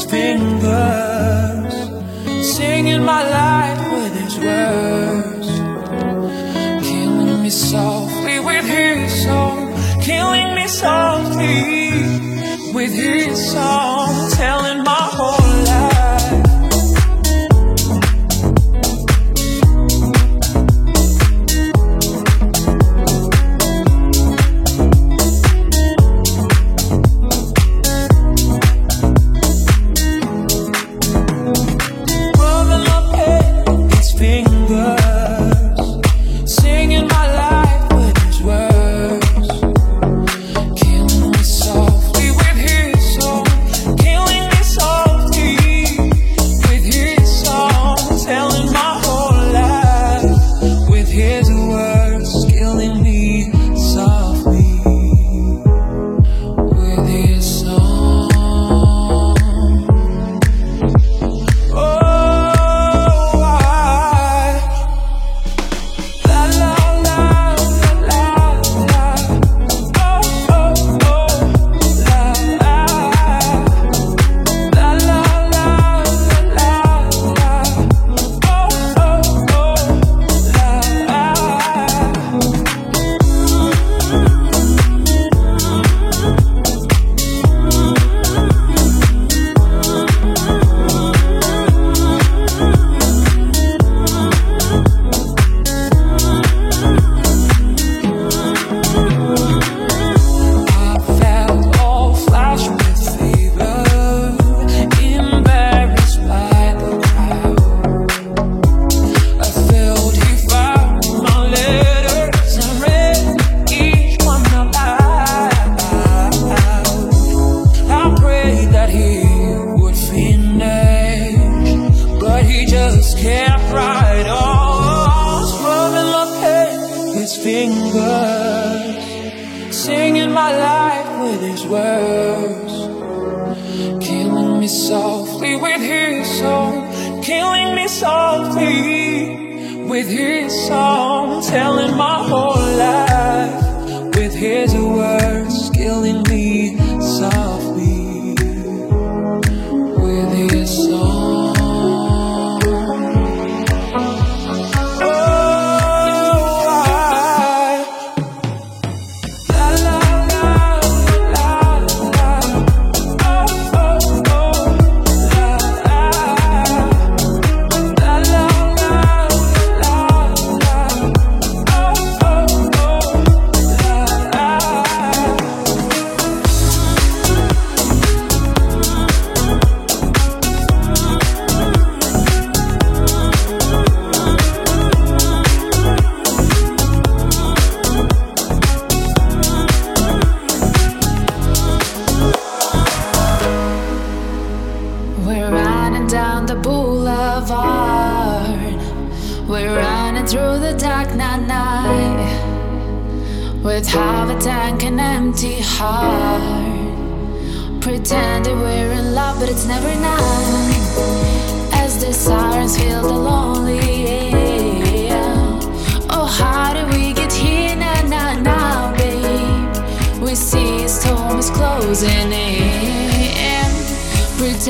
his fingers, singing my life with his words, killing me softly with his song, killing me softly with his song.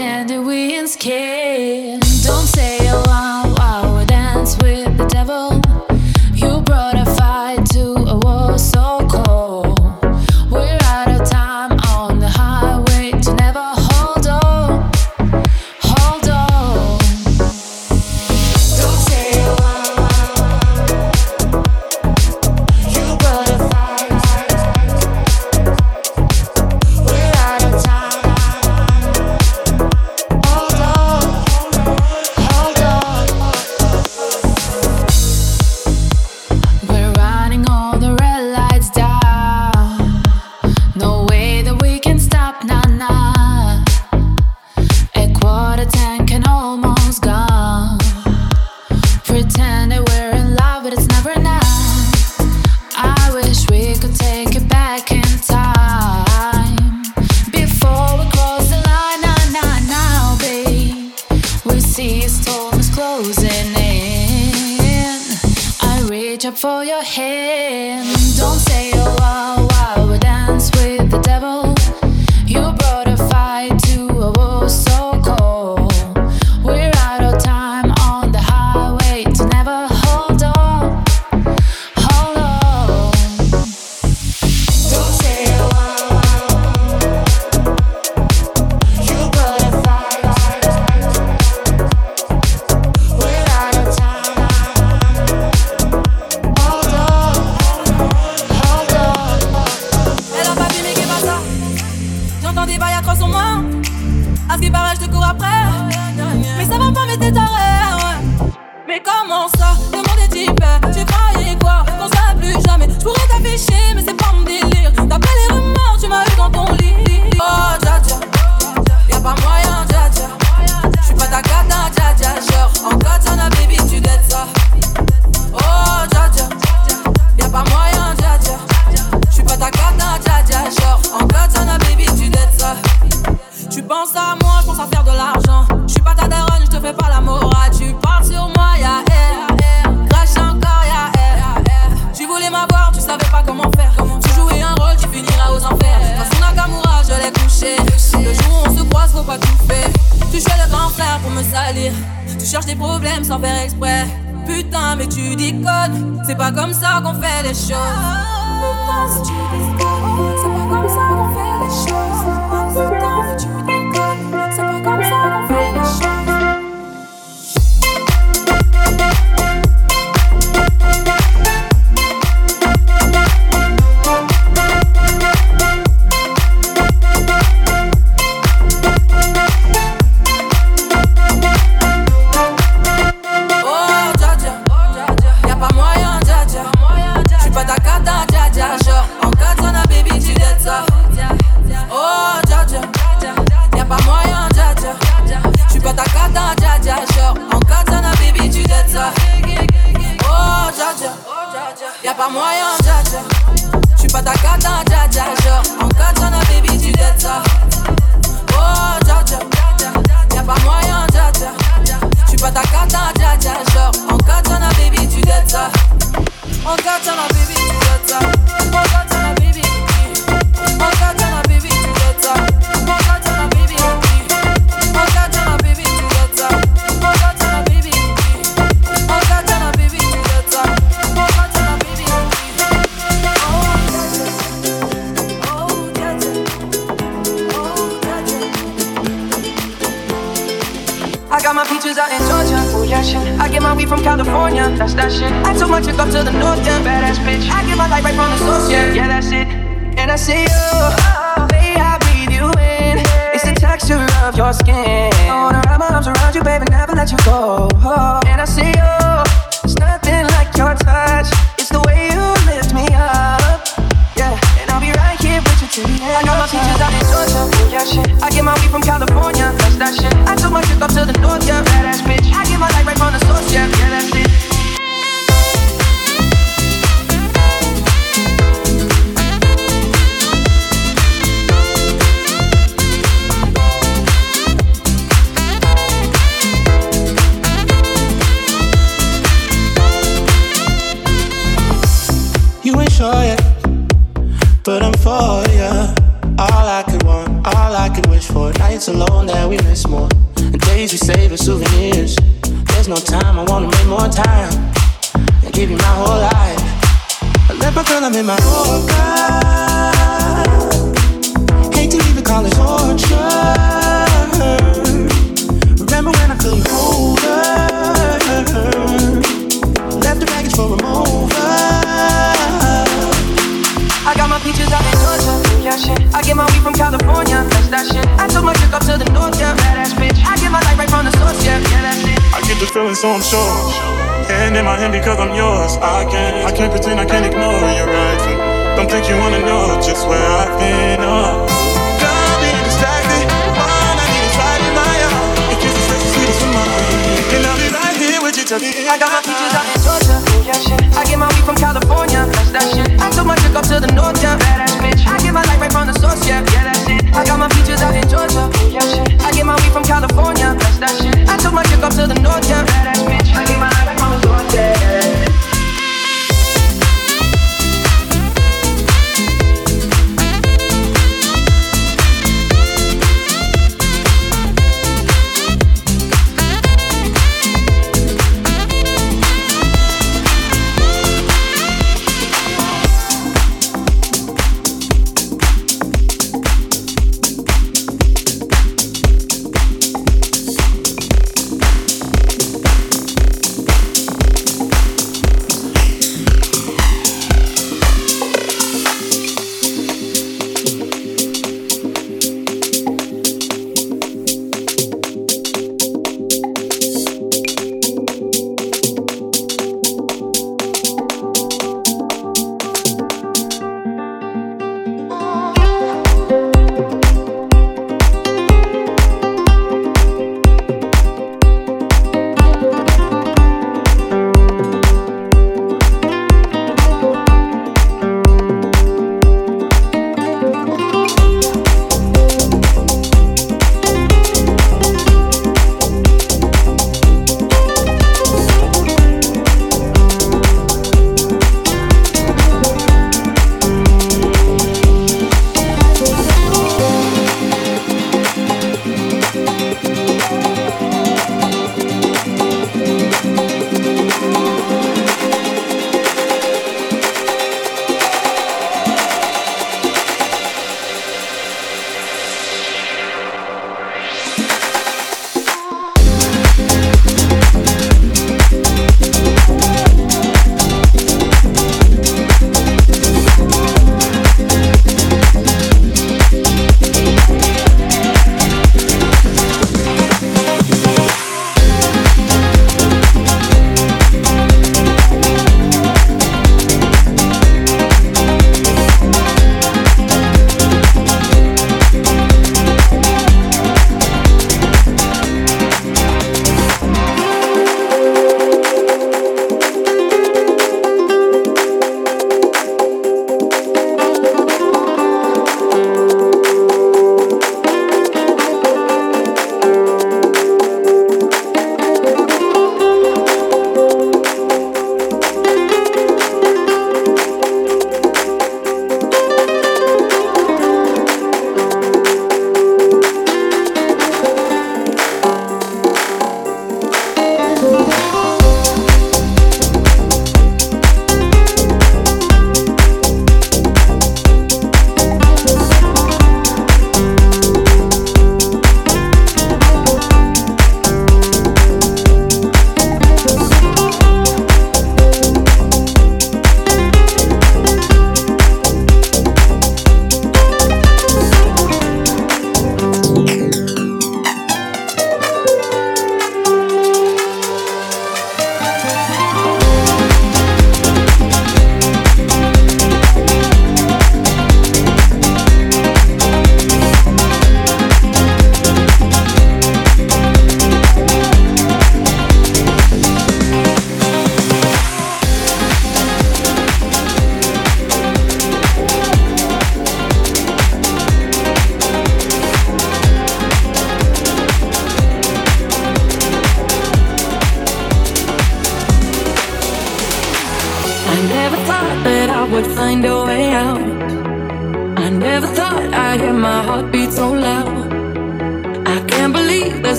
pretend the winds came. Don't say a word. From California. That's that shit. I took my chick up to the north, yeah. Badass bitch. I get my life right from the source, yeah. Yeah, that's it. And I see you. Way I breathe you in. It's the texture of your skin. I wanna wrap my arms around you, baby, never let you go. And I see you. It's nothing like your touch. It's the way you lift me up. I got my out in Georgia. Shit. I get my weed from California. That's that shit. I took my trip up to the north, yeah. Badass bitch. I get my life right from the source, yeah. Yeah, that's it. Souvenirs. There's no time, I wanna make more time and give you my whole life. I let my girl, I'm in my Yorker. Hate to even call it torture. Remember when I couldn't hold her? Left the baggage for a mover. I got my peaches out in Georgia. Yeah, shit. I get my weed from California. That shit. I took my chick up to the north, yeah. Badass bitch. I get my light right from the source, yeah. Yeah, that's it. I get the feeling, so I'm sure. Hand in my hand because I'm yours. I can't, I can't pretend, I can't ignore you right. Don't think you wanna know just where I've been. Oh. Girl, being distracted. All I need is right in my arms. Your kisses the sweetest my. And I'll be right here with you till the end. I got my peaches out in Georgia. Yeah, shit. I get my weed from California. That's that shit. I took my chick up to the north, yeah. Badass bitch. I get my light right from the source, yeah. Yeah, that's California. That shit. I took my chick up to the north, yeah. Badass bitch. I get my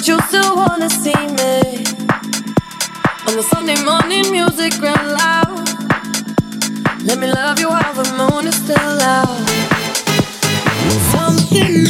But you still wanna see me on the Sunday morning music real loud. Let me love you while the moon is still out. Something.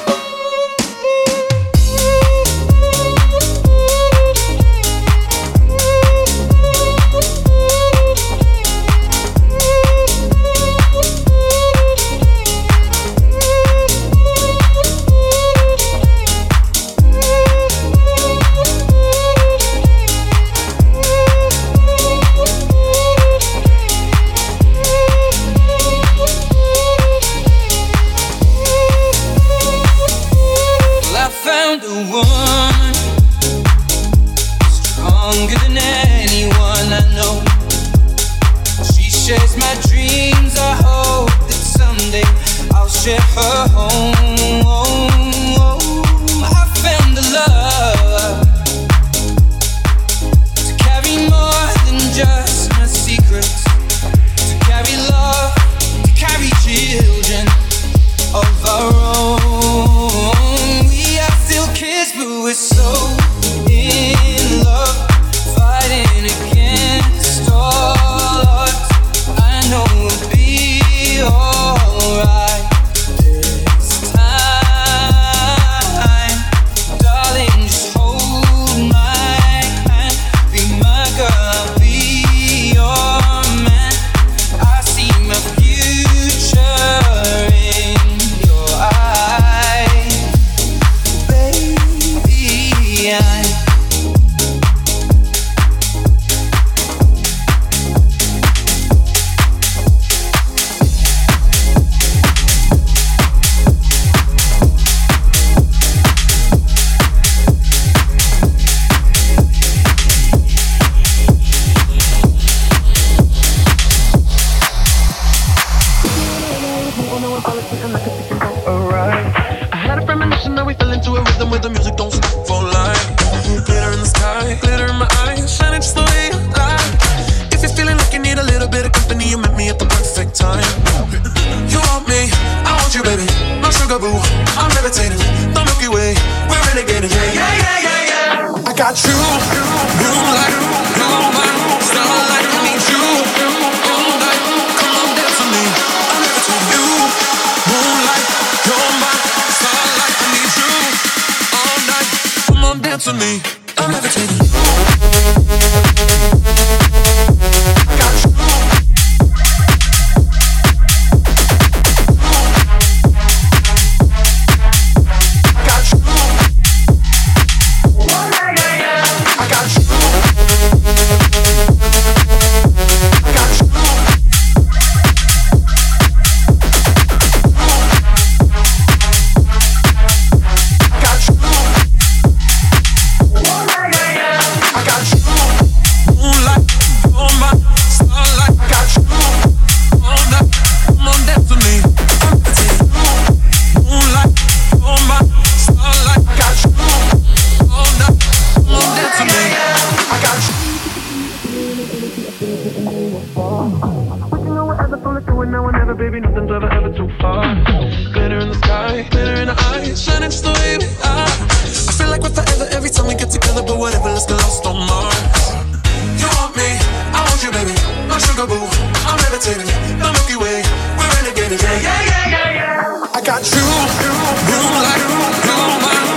What you know I ever thought of doing now or never, baby, nothing's ever, ever too far. Glitter in the sky, glitter in the eyes, shining just the way we are. I feel like we're forever every time we get together, but whatever, let's get lost on Mars. You want me, I want you, baby. My sugar boo, I'm levitating. The Milky Way, we're renegading. Yeah, yeah, yeah, yeah. I got you, you, you like, you, my.